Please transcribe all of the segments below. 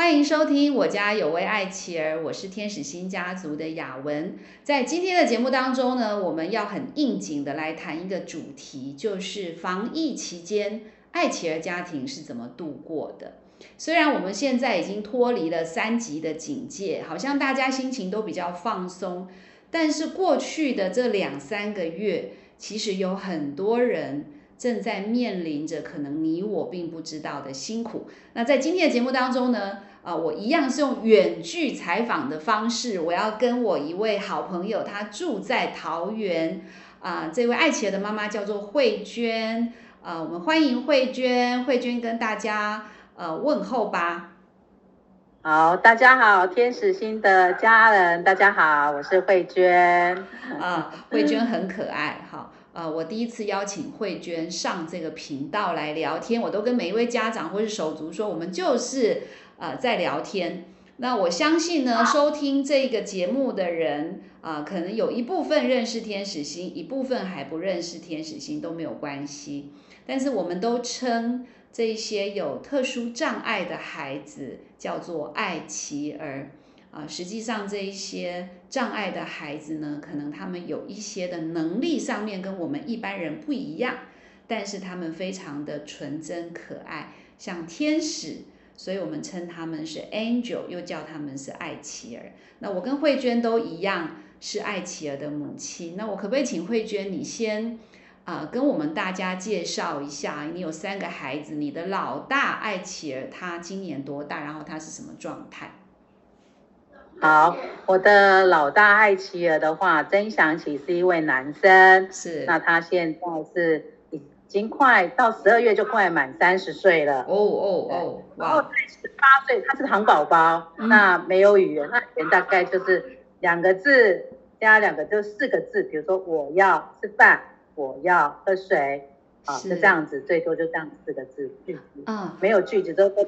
欢迎收听我家有位爱妻儿，我是天使星家族的雅文。在今天的节目当中呢，我们要很应景的来谈一个主题，就是防疫期间爱妻儿家庭是怎么度过的。虽然我们现在已经脱离了三级的警戒，好像大家心情都比较放松，但是过去的这两三个月，其实有很多人。正在面临着可能你我并不知道的辛苦。那在今天的节目当中呢，啊，我一样是用远距采访的方式，我要跟我一位好朋友，他住在桃园，啊，这位爱企鹅的妈妈叫做慧娟，啊，我们欢迎慧娟，慧娟跟大家呃问候吧。好，大家好，天使星的家人，大家好，我是慧娟。啊，慧娟很可爱，哈。呃，我第一次邀请慧娟上这个频道来聊天，我都跟每一位家长或是手足说，我们就是呃在聊天。那我相信呢，收听这个节目的人啊，可能有一部分认识天使星，一部分还不认识天使星都没有关系。但是我们都称这些有特殊障碍的孩子叫做爱奇儿。啊，实际上这一些障碍的孩子呢，可能他们有一些的能力上面跟我们一般人不一样，但是他们非常的纯真可爱，像天使，所以我们称他们是 angel，又叫他们是爱琪儿。那我跟慧娟都一样是爱琪儿的母亲。那我可不可以请慧娟你先啊跟我们大家介绍一下，你有三个孩子，你的老大爱琪儿他今年多大？然后他是什么状态？好，我的老大爱琪儿的话，曾祥起是一位男生，是，那他现在是已经快到十二月就快满三十岁了，哦哦哦，然后在十八岁，他是糖宝宝，那没有语言，那语言大概就是两个字加两个就四个字，比如说我要吃饭，我要喝水，啊，就这样子，最多就这样四个字句子，嗯，没有句子都都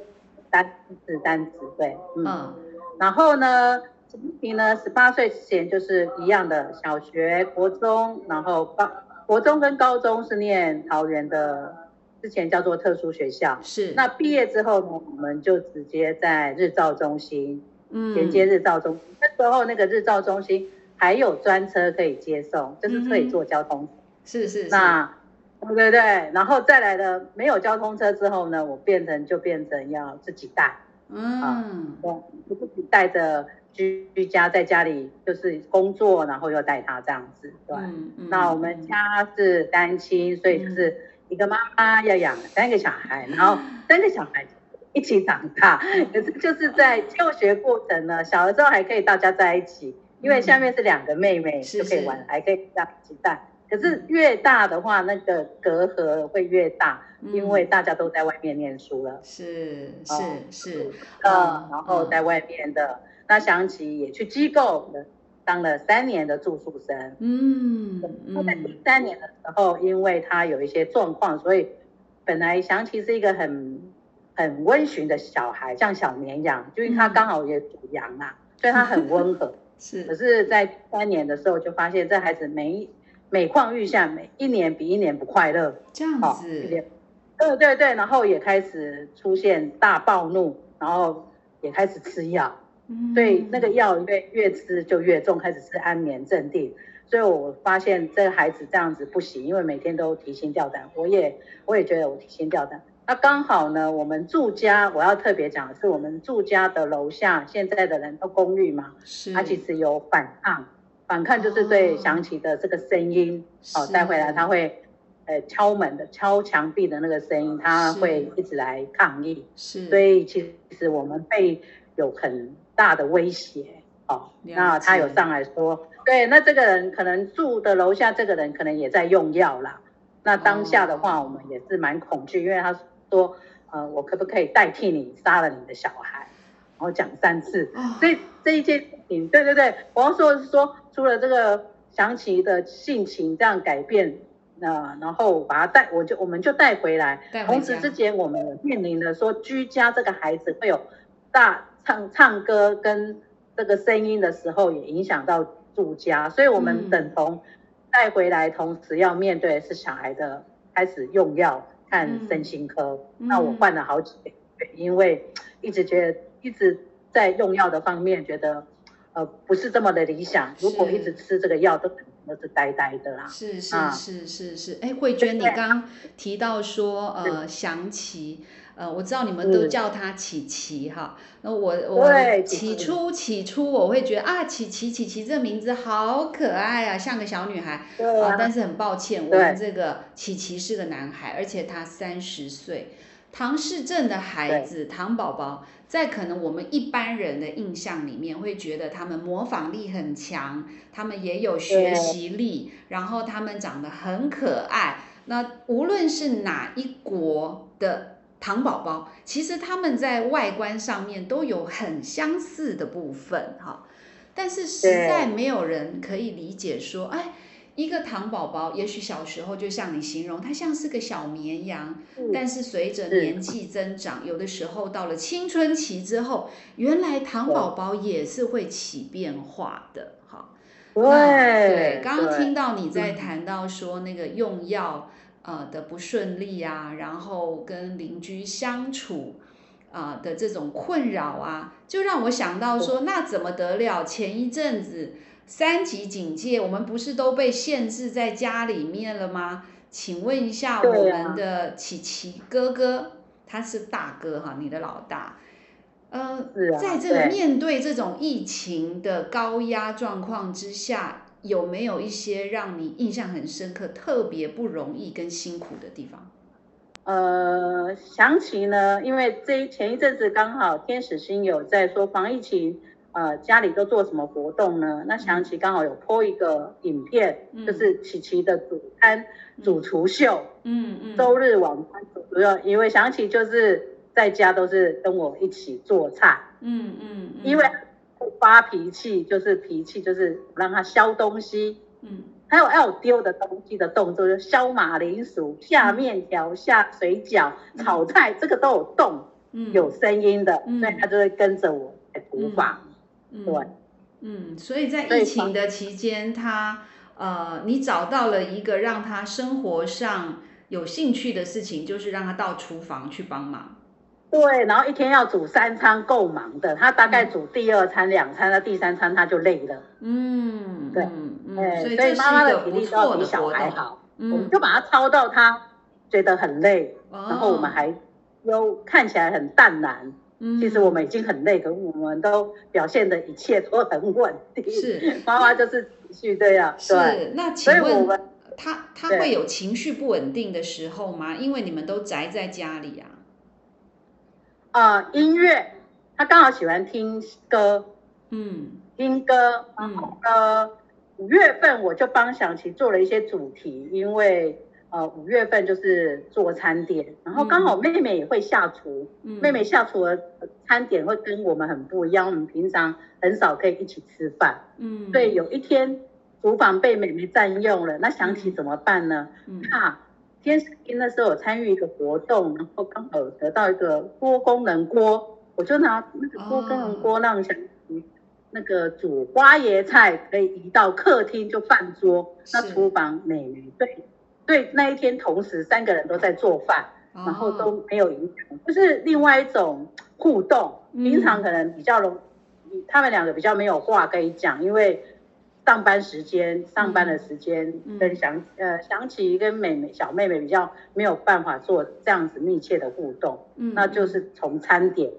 单字单词，对，嗯。然后呢，前提呢，十八岁之前就是一样的，小学、国中，然后高国中跟高中是念桃园的，之前叫做特殊学校。是。那毕业之后呢，我们就直接在日照中心，嗯，连接日照中。那时候那个日照中心还有专车可以接送，就是可以坐交通。是是。那，对对对。然后再来的没有交通车之后呢，我变成就变成要自己带。嗯，对，就自己带着居居家在家里就是工作，然后又带他这样子，对。那我们家是单亲，所以就是一个妈妈要养三个小孩，然后三个小孩一起长大。可是就是在就学过程呢，小的时候还可以大家在一起，因为下面是两个妹妹就可以玩，还可以这样一起带。可是越大的话，那个隔阂会越大，因为大家都在外面念书了。是是是，呃，然后在外面的那想起也去机构当了三年的住宿生。嗯，那在第三年的时候，因为他有一些状况，所以本来想起是一个很很温驯的小孩，像小绵羊，就因为他刚好也属羊啊，所以他很温和。是，可是，在三年的时候就发现这孩子没。每况愈下，每一年比一年不快乐，这样子，对对对，然后也开始出现大暴怒，然后也开始吃药，所以那个药越越吃就越重，开始吃安眠镇定，所以我发现这个孩子这样子不行，因为每天都提心吊胆，我也我也觉得我提心吊胆。那刚好呢，我们住家，我要特别讲的是，我们住家的楼下现在的人都公寓嘛，是，它其实有反抗。反抗就是对响起的这个声音，哦，带回来他会，呃，敲门的、敲墙壁的那个声音，他会一直来抗议。是，所以其实我们被有很大的威胁，哦，那他有上来说，对，那这个人可能住的楼下这个人可能也在用药啦。那当下的话，我们也是蛮恐惧，因为他说，呃，我可不可以代替你杀了你的小孩？然后讲三次，所以这一件事情，对对对，我要说的是说。除了这个祥奇的性情这样改变，那然后把他带，我就我们就带回来。同时之间，我们面临的说居家这个孩子会有大唱唱歌跟这个声音的时候，也影响到住家，所以我们等同带回来，同时要面对是小孩的开始用药看身心科。那我换了好几个，因为一直觉得一直在用药的方面觉得呃不是这么的理想。如果一直吃这个药，都都是呆呆的啦。是是是是是，哎，慧娟，你刚提到说呃祥琪。呃，我知道你们都叫他琪琪哈，那我我起初起初我会觉得啊，琪琪琪琪这名字好可爱啊，像个小女孩啊。但是很抱歉，我们这个琪琪是个男孩，而且他三十岁，唐氏症的孩子，唐宝宝，在可能我们一般人的印象里面，会觉得他们模仿力很强，他们也有学习力，然后他们长得很可爱。那无论是哪一国的。糖宝宝其实他们在外观上面都有很相似的部分哈，但是实在没有人可以理解说，哎，一个糖宝宝也许小时候就像你形容，它像是个小绵羊，但是随着年纪增长，有的时候到了青春期之后，原来糖宝宝也是会起变化的哈。对对，刚刚听到你在谈到说那个用药。呃的不顺利啊，然后跟邻居相处啊的这种困扰啊，就让我想到说，那怎么得了？前一阵子三级警戒，我们不是都被限制在家里面了吗？请问一下，我们的琪琪哥哥，他是大哥哈，你的老大，呃，在这个面对这种疫情的高压状况之下。有没有一些让你印象很深刻、特别不容易跟辛苦的地方？呃，想起呢，因为这前一阵子刚好天使星有在说防疫期，呃，家里都做什么活动呢？那想起刚好有 po 一个影片，就是琪琪的主餐主厨秀，嗯嗯，周日晚餐主厨秀，因为想起就是在家都是跟我一起做菜，嗯嗯，因为。发脾气就是脾气，就是让他削东西。嗯，还有要丢的东西的动作，就削马铃薯、下面条、下水饺、炒菜，这个都有动，有声音的，所以他就会跟着我来厨房。对，嗯，所以在疫情的期间，他呃，你找到了一个让他生活上有兴趣的事情，就是让他到厨房去帮忙。对，然后一天要煮三餐，够忙的。他大概煮第二餐、两餐，那第三餐他就累了。嗯，对，嗯，所以妈妈的体力都比小孩好。我们就把他操到他觉得很累，然后我们还又看起来很淡然。嗯，其实我们已经很累，可我们都表现的一切都很稳定。是，妈妈就是情绪这样。是，那请问他他会有情绪不稳定的时候吗？因为你们都宅在家里啊。呃，音乐，他刚好喜欢听歌，嗯，听歌，然后呃，五月份我就帮小琪做了一些主题，因为呃五月份就是做餐点，然后刚好妹妹也会下厨，妹妹下厨的餐点会跟我们很不一样，我们平常很少可以一起吃饭，嗯，所以有一天厨房被妹妹占用了，那想起怎么办呢？怕。天使星那时候有参与一个活动，然后刚好得到一个多功能锅，我就拿那个多功能锅让小那个煮花椰菜可以移到客厅就饭桌，那厨房美美对对，那一天同时三个人都在做饭，然后都没有影响，就是另外一种互动。平常可能比较容，他们两个比较没有话可以讲，因为。上班时间，上班的时间跟想呃想起跟妹妹小妹妹比较没有办法做这样子密切的互动，嗯，那就是从餐点，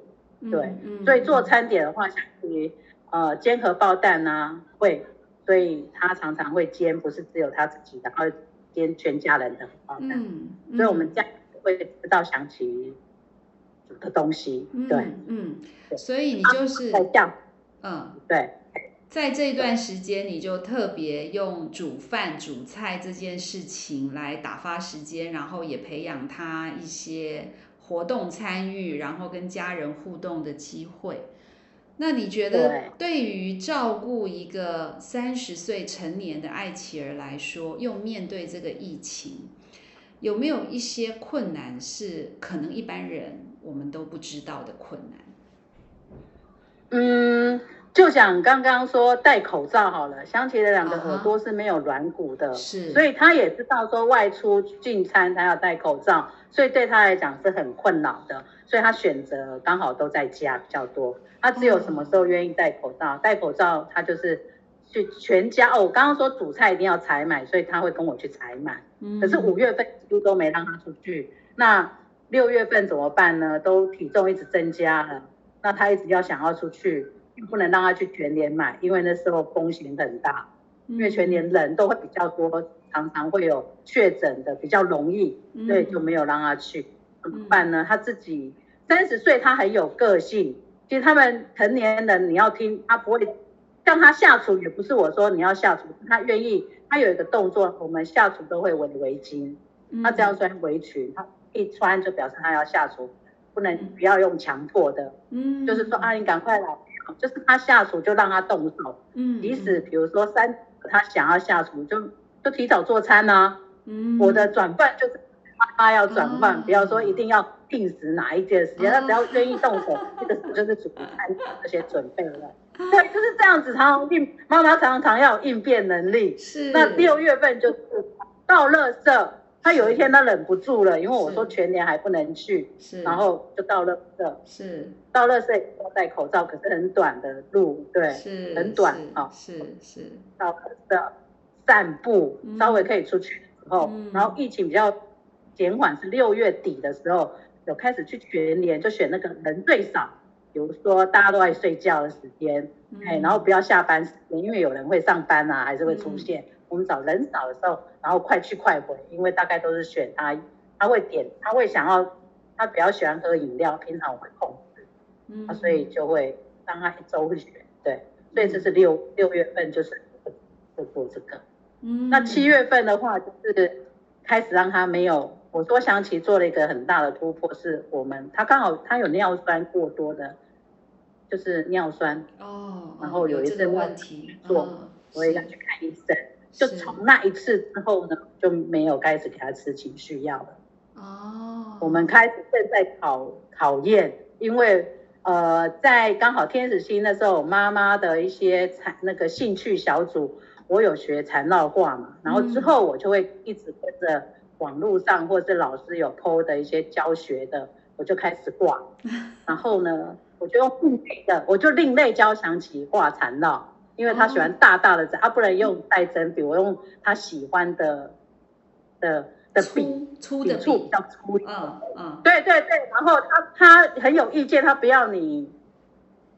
对，所以做餐点的话，像于呃煎荷包蛋啊会，所以他常常会煎，不是只有他自己的，而煎全家人的荷包蛋，嗯，所以我们家会知道想起煮的东西，对，嗯，所以你就是这样，嗯，对。在这段时间，你就特别用煮饭、煮菜这件事情来打发时间，然后也培养他一些活动参与，然后跟家人互动的机会。那你觉得，对。于照顾一个三十岁成年的爱琪儿来说，又面对这个疫情，有没有一些困难是可能一般人我们都不知道的困难？嗯。就想刚刚说戴口罩好了，香琪的两个耳朵是没有软骨的，是，所以他也知道说外出进餐他要戴口罩，所以对他来讲是很困扰的，所以他选择刚好都在家比较多。他只有什么时候愿意戴口罩，戴口罩他就是去全家哦。我刚刚说煮菜一定要采买，所以他会跟我去采买。嗯，可是五月份几乎都没让他出去。那六月份怎么办呢？都体重一直增加了，那他一直要想要出去。不能让他去全年买，因为那时候风险很大，因为全年人都会比较多，常常会有确诊的，比较容易，所以就没有让他去。怎么办呢？他自己三十岁，他很有个性。其实他们成年人，你要听他不会叫他下厨，也不是我说你要下厨，他愿意。他有一个动作，我们下厨都会围围巾，他只要穿围裙，他一穿就表示他要下厨，不能不要用强迫的，嗯，就是说啊，你赶快来。就是他下厨就让他动手，嗯，即使比如说三他想要下厨就就提早做餐呢，嗯，我的转换就是妈妈要转换，不要说一定要定时哪一件时间，他只要愿意动手，这个就是煮餐这些准备了，对，就是这样子，常常应妈妈常常要有应变能力，是，那六月份就是到乐色。他有一天他忍不住了，因为我说全年还不能去，是，然后就到乐色，是，到乐色要戴口罩，可是很短的路，对，是，很短啊，是是，到乐色散步，稍微可以出去的时候，然后疫情比较减缓是六月底的时候，有开始去全年，就选那个人最少，比如说大家都在睡觉的时间，哎，然后不要下班时间，因为有人会上班啊，还是会出现。我们找人少的时候，然后快去快回，因为大概都是选他，他会点，他会想要，他比较喜欢喝饮料，平常我会控制，嗯，所以就会让他一周会选，对，所以这是六六月份就是就做这个，嗯，那七月份的话就是开始让他没有，我说想起做了一个很大的突破，是我们他刚好他有尿酸过多的，就是尿酸哦，然后有一次问题做，我也要去看医生。就从那一次之后呢，就没有开始给他吃情绪药了。哦，我们开始正在考考验，因为呃，在刚好天使星那时候，妈妈的一些产那个兴趣小组，我有学缠绕卦嘛，然后之后我就会一直跟着网络上或是老师有 PO 的一些教学的，我就开始挂。然后呢，我就用另类的，我就另类教想起挂缠绕。因为他喜欢大大的针，他不能用带针笔，我用他喜欢的的的笔，粗的笔比较粗。嗯嗯，对对对，然后他他很有意见，他不要你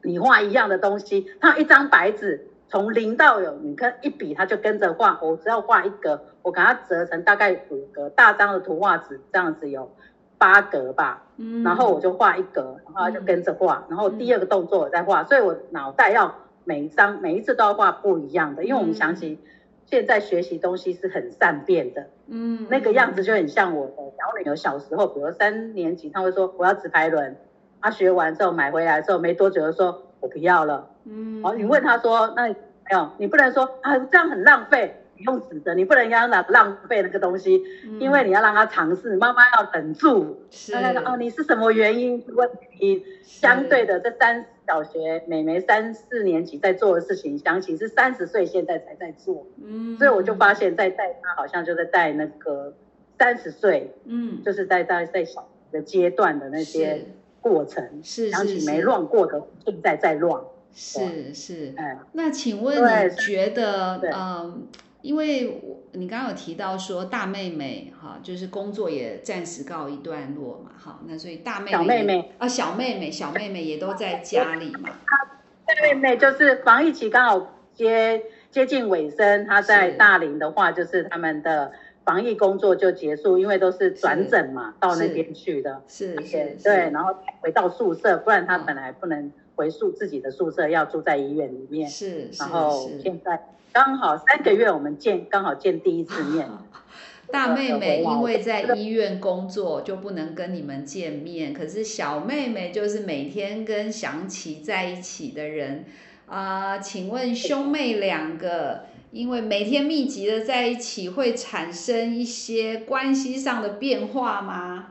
你画一样的东西，他一张白纸从零到有，你看一笔他就跟着画，我只要画一格，我给他折成大概五格，大张的图画纸这样子有八格吧，嗯，然后我就画一格，然后他就跟着画，然后第二个动作我再画，所以我脑袋要。每一张每一次都要画不一样的，因为我们想起现在学习东西是很善变的，嗯，那个样子就很像我的小女儿小时候，比如三年级，她会说我要直排轮，她学完之后买回来之后没多久就说我不要了，嗯，好，你问他说那没有，你不能说啊这样很浪费。用纸的，你不能让他浪费那个东西，因为你要让他尝试。妈妈要忍住，是那个哦，你是什么原因？问题相对的，这三小学美眉三四年级在做的事情，想起是三十岁现在才在做。嗯，所以我就发现，在带他好像就在带那个三十岁，嗯，就是在在在小的阶段的那些过程，想起没乱过的，现在在乱。是是，哎，那请问你觉得，嗯？因为我你刚刚有提到说大妹妹哈，就是工作也暂时告一段落嘛，哈，那所以大妹妹小妹妹。啊小妹妹小妹妹也都在家里嘛。大妹妹就是防疫期刚好接接近尾声，她在大林的话就是他们的防疫工作就结束，因为都是转诊嘛，到那边去的，是是，对，然后回到宿舍，不然他本来不能回宿自己的宿舍，要住在医院里面，是，然后现在。刚好三个月，我们见刚好见第一次面。大妹妹 因为在医院工作，就不能跟你们见面。可是小妹妹就是每天跟祥琪在一起的人啊。请问兄妹两个，因为每天密集的在一起，会产生一些关系上的变化吗？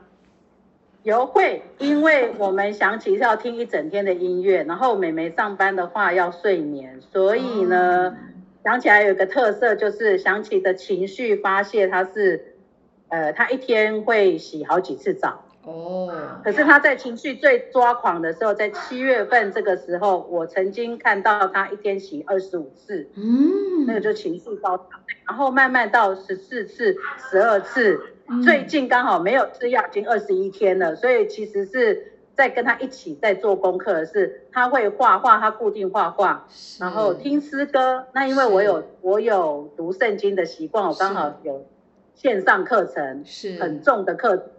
有会，因为我们想起是要听一整天的音乐，然后美眉上班的话要睡眠，所以呢，想起来有个特色就是想起的情绪发泄，它是，呃，她一天会洗好几次澡。哦，可是他在情绪最抓狂的时候，在七月份这个时候，我曾经看到他一天洗二十五次，嗯，那个就情绪高涨，然后慢慢到十四次、十二次，最近刚好没有吃药，已经二十一天了，所以其实是在跟他一起在做功课的是，他会画画，他固定画画，然后听诗歌，那因为我有我有读圣经的习惯，我刚好有线上课程，是。很重的课。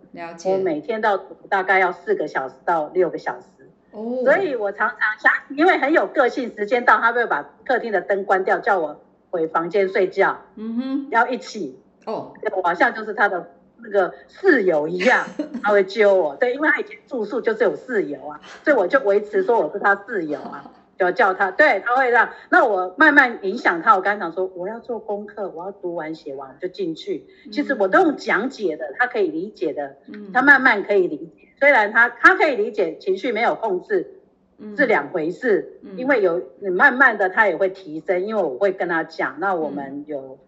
我每天到大概要四个小时到六个小时，哦，所以我常常想，因为很有个性，时间到他会把客厅的灯关掉，叫我回房间睡觉，嗯哼，要一起，哦，我好像就是他的那个室友一样，他会揪我，对，因为他以前住宿就是有室友啊，所以我就维持说我是他室友啊。就叫他，对他会让，那我慢慢影响他。我刚讲说，我要做功课，我要读完写完就进去。其实我都用讲解的，他可以理解的，他慢慢可以理解。虽然他他可以理解情绪没有控制，是两回事。因为有你慢慢的他也会提升，因为我会跟他讲。那我们有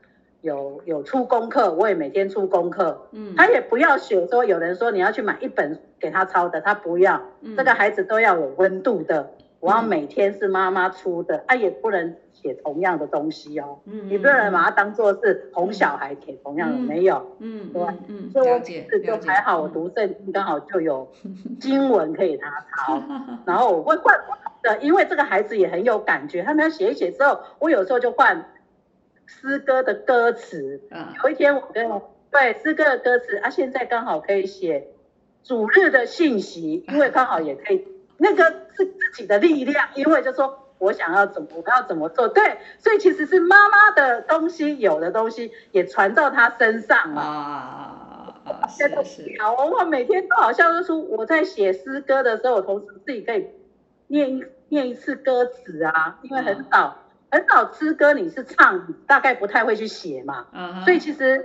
有有出功课，我也每天出功课。嗯，他也不要写说有人说你要去买一本给他抄的，他不要。这个孩子都要有温度的。我要每天是妈妈出的，啊，也不能写同样的东西哦。嗯，你不能把它当做是哄小孩写同样的，没有。嗯，对，嗯，所以我是就还好，我读圣经刚好就有经文可以他抄，然后我会换不同的，因为这个孩子也很有感觉，他们要写一写之后，我有时候就换诗歌的歌词。嗯，有一天我跟对诗歌的歌词，啊，现在刚好可以写主日的信息，因为刚好也可以。那个是自己的力量，因为就说我想要怎么，我要怎么做，对，所以其实是妈妈的东西，有的东西也传到他身上了。啊，是是。好，我每天都好像是说我在写诗歌的时候，我同时自己可以念一念一次歌词啊，因为很少很少诗歌你是唱，大概不太会去写嘛。嗯。所以其实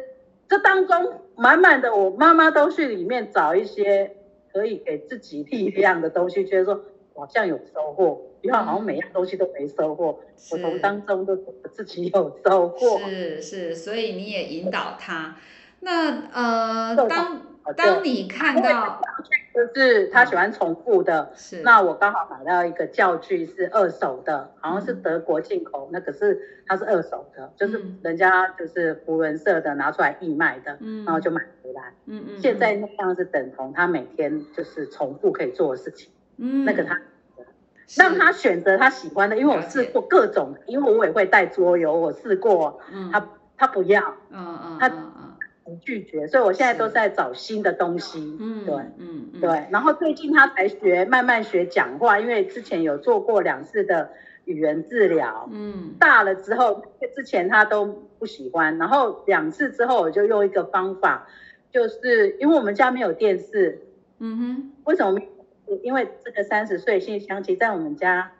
这当中满满的，我妈妈都去里面找一些。可以给自己力量的东西，觉得说好像有收获，不要好像每样东西都没收获，我从当中都觉得自己有收获。是是，所以你也引导他。那呃，当当你看到。就是他喜欢重复的，是。那我刚好买到一个教具是二手的，好像是德国进口，那可是它是二手的，就是人家就是福伦社的拿出来义卖的，嗯，然后就买回来，嗯嗯。现在那样是等同他每天就是重复可以做的事情，嗯，那个他让他选择他喜欢的，因为我试过各种，因为我也会带桌游，我试过，嗯，他他不要，嗯嗯，他。拒绝，所以我现在都在找新的东西。嗯，对，嗯，对。然后最近他才学，慢慢学讲话，因为之前有做过两次的语言治疗。嗯，大了之后，之前他都不喜欢，然后两次之后，我就用一个方法，就是因为我们家没有电视。嗯哼。为什么？因为这个三十岁性香气在我们家，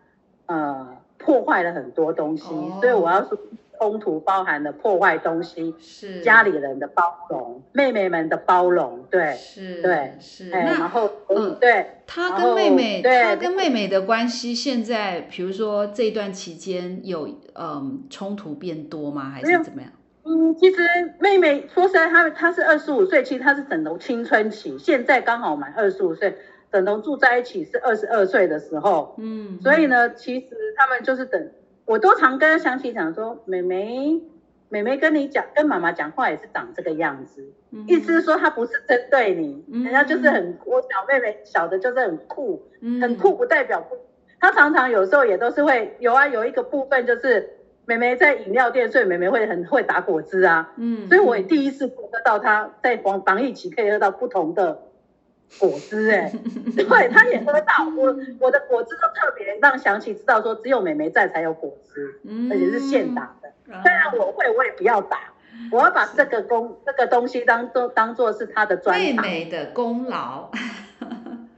呃，破坏了很多东西，所以我要说。冲突包含了破坏东西，是家里人的包容，妹妹们的包容，对，是，对，是。然后，嗯，对，他跟妹妹，他跟妹妹的关系，现在，比如说这段期间有，嗯，冲突变多吗？还是怎么样？嗯，其实妹妹说实在，她她是二十五岁，其实她是整容青春期，现在刚好满二十五岁，整容住在一起是二十二岁的时候，嗯，所以呢，其实他们就是等。我都常跟想起讲说，妹妹，妹妹跟你讲，跟妈妈讲话也是长这个样子，意思是说她不是针对你，人家就是很，我小妹妹小的就是很酷，很酷不代表不，她常常有时候也都是会有啊，有一个部分就是妹妹在饮料店，所以妹妹会很会打果汁啊，嗯，所以我也第一次喝到她在防防疫期可以喝到不同的。果汁哎，对，他也喝到。我我的果汁都特别让祥琪知道说，只有美眉在才有果汁，而且是现打的。虽然我会，我也不要打，我要把这个功这个东西当做当做是他的专妹妹的功劳。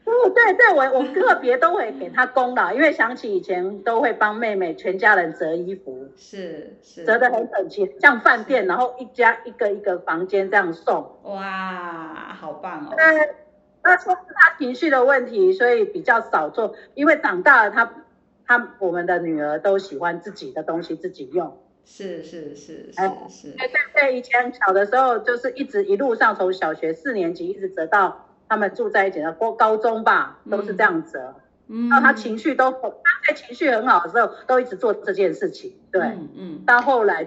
哦，对对，我我个别都会给他功劳，因为想起以前都会帮妹妹全家人折衣服，是是。折得很整齐，像饭店，然后一家一个一个房间这样送。哇，好棒哦。那说是他情绪的问题，所以比较少做。因为长大了，他他我们的女儿都喜欢自己的东西自己用。是是是是是。对对对，以前小的时候就是一直一路上从小学四年级一直折到他们住在一起的高高中吧，都是这样折。嗯。然后他情绪都他在情绪很好的时候都一直做这件事情。对。嗯。到后来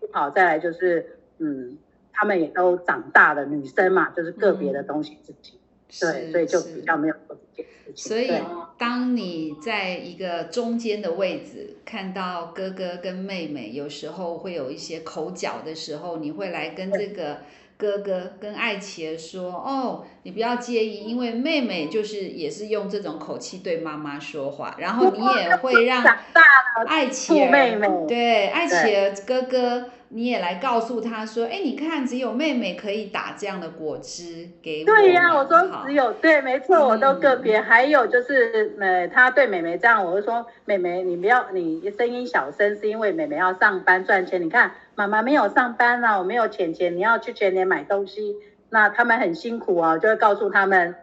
不好，再来就是嗯，他们也都长大了，女生嘛，就是个别的东西自己。对，所以就比较没有做这件事情。所以，当你在一个中间的位置，看到哥哥跟妹妹有时候会有一些口角的时候，你会来跟这个哥哥跟艾琪儿说：“哦，你不要介意，因为妹妹就是也是用这种口气对妈妈说话，然后你也会让艾琪儿对艾琪儿哥哥。”你也来告诉他说，哎，你看，只有妹妹可以打这样的果汁给我。对呀，我说只有对，没错，我都个别。还有就是，呃，他对妹妹这样，我就说，妹妹，你不要，你声音小声，是因为妹妹要上班赚钱。你看，妈妈没有上班啊，我没有钱钱，你要去全年买东西，那他们很辛苦啊，就会告诉他们。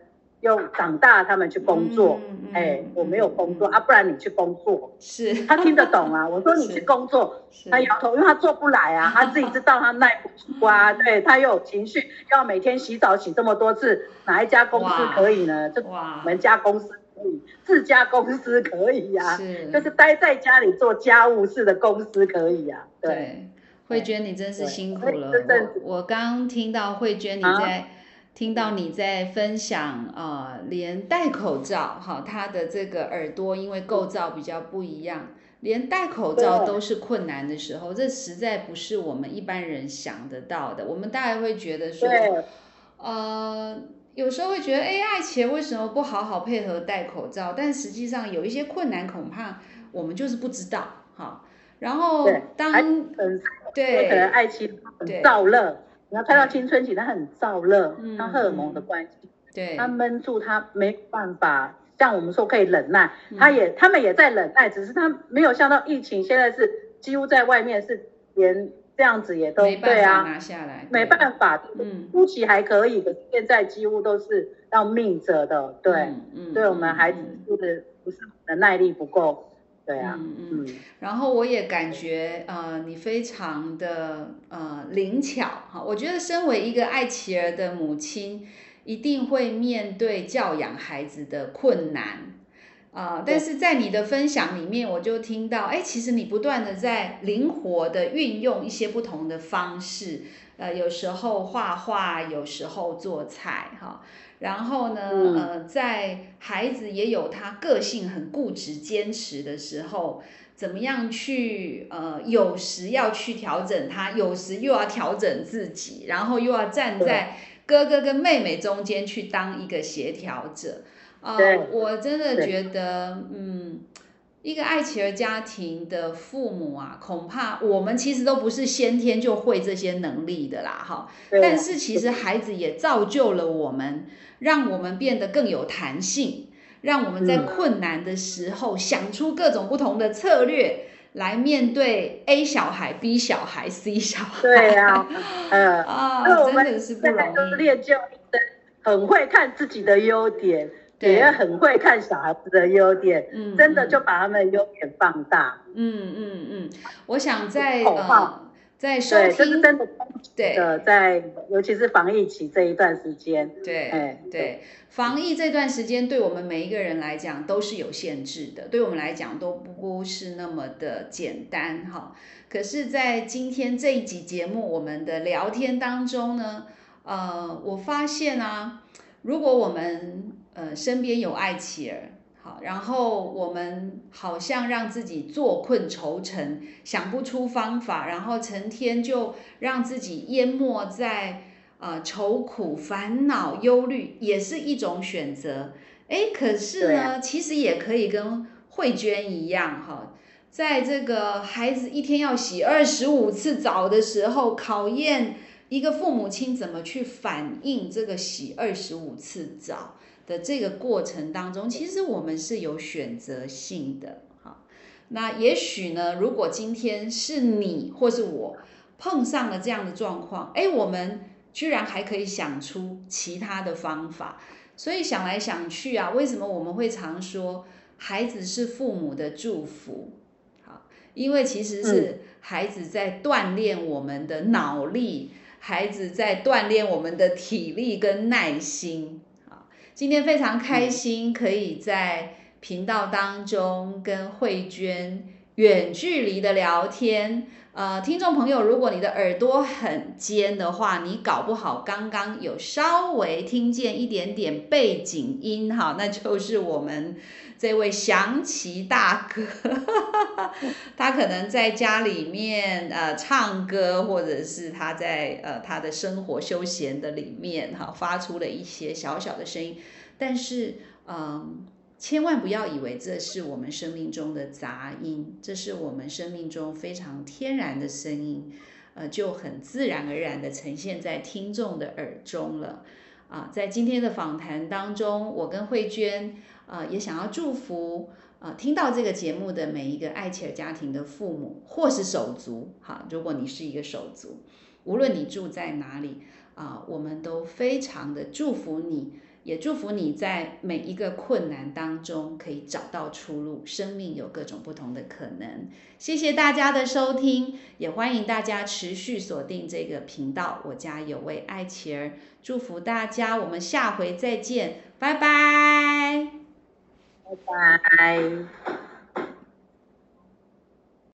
用长大他们去工作，哎，我没有工作啊，不然你去工作。是，他听得懂啊。我说你去工作，他摇头，因为他做不来啊，他自己知道他耐不住啊。对他又有情绪，要每天洗澡洗这么多次，哪一家公司可以呢？就我们家公司可以，自家公司可以呀，就是待在家里做家务事的公司可以呀。对，慧娟你真是辛苦了。我我刚听到慧娟你在。听到你在分享啊，连戴口罩哈，他的这个耳朵因为构造比较不一样，连戴口罩都是困难的时候，这实在不是我们一般人想得到的。我们大概会觉得说，呃，有时候会觉得，哎，爱情为什么不好好配合戴口罩？但实际上有一些困难，恐怕我们就是不知道哈。然后当对，可能爱情很燥热。你要看到青春期，他很燥热，他荷尔蒙的关系，对，他闷住，他没办法像我们说可以忍耐，他也他们也在忍耐，只是他没有像到疫情，现在是几乎在外面是连这样子也都对啊，拿下来，没办法，嗯，初期还可以，可是现在几乎都是要命着的，对，嗯，对我们孩子就是不是耐力不够。对啊，嗯嗯，然后我也感觉，呃，你非常的呃灵巧哈。我觉得身为一个爱妻儿的母亲，一定会面对教养孩子的困难，啊，但是在你的分享里面，我就听到，哎，其实你不断的在灵活的运用一些不同的方式，呃，有时候画画，有时候做菜，哈。然后呢，呃，在孩子也有他个性很固执、坚持的时候，怎么样去呃，有时要去调整他，有时又要调整自己，然后又要站在哥哥跟妹妹中间去当一个协调者。啊，我真的觉得，嗯。一个爱琪儿家庭的父母啊，恐怕我们其实都不是先天就会这些能力的啦，哈。但是其实孩子也造就了我们，让我们变得更有弹性，让我们在困难的时候想出各种不同的策略来面对 A 小孩、B 小孩、C 小孩。对呀，嗯啊，真的是不容易。练就很会看自己的优点。也很会看小孩子的优点，嗯，真的就把他们的优点放大。嗯嗯嗯，我想在呃，在收听，是真的，对。的，在尤其是防疫期这一段时间，对，哎对，防疫这段时间对我们每一个人来讲都是有限制的，对我们来讲都不是那么的简单哈。可是，在今天这一集节目我们的聊天当中呢，呃，我发现啊，如果我们呃，身边有爱妻儿，好，然后我们好像让自己坐困愁城，想不出方法，然后成天就让自己淹没在呃愁苦、烦恼、忧虑，也是一种选择。哎，可是呢，其实也可以跟慧娟一样，哈，在这个孩子一天要洗二十五次澡的时候，考验一个父母亲怎么去反应这个洗二十五次澡。的这个过程当中，其实我们是有选择性的，好，那也许呢，如果今天是你或是我碰上了这样的状况，哎，我们居然还可以想出其他的方法，所以想来想去啊，为什么我们会常说孩子是父母的祝福？好，因为其实是孩子在锻炼我们的脑力，孩子在锻炼我们的体力跟耐心。今天非常开心，可以在频道当中跟慧娟远距离的聊天。呃，听众朋友，如果你的耳朵很尖的话，你搞不好刚刚有稍微听见一点点背景音哈，那就是我们这位祥奇大哥，他可能在家里面呃唱歌，或者是他在呃他的生活休闲的里面哈发出了一些小小的声音，但是嗯。千万不要以为这是我们生命中的杂音，这是我们生命中非常天然的声音，呃，就很自然而然的呈现在听众的耳中了。啊，在今天的访谈当中，我跟慧娟，呃，也想要祝福，呃，听到这个节目的每一个爱切尔家庭的父母或是手足，哈，如果你是一个手足，无论你住在哪里，啊，我们都非常的祝福你。也祝福你在每一个困难当中可以找到出路，生命有各种不同的可能。谢谢大家的收听，也欢迎大家持续锁定这个频道。我家有位爱琪儿，祝福大家，我们下回再见，拜拜，拜拜。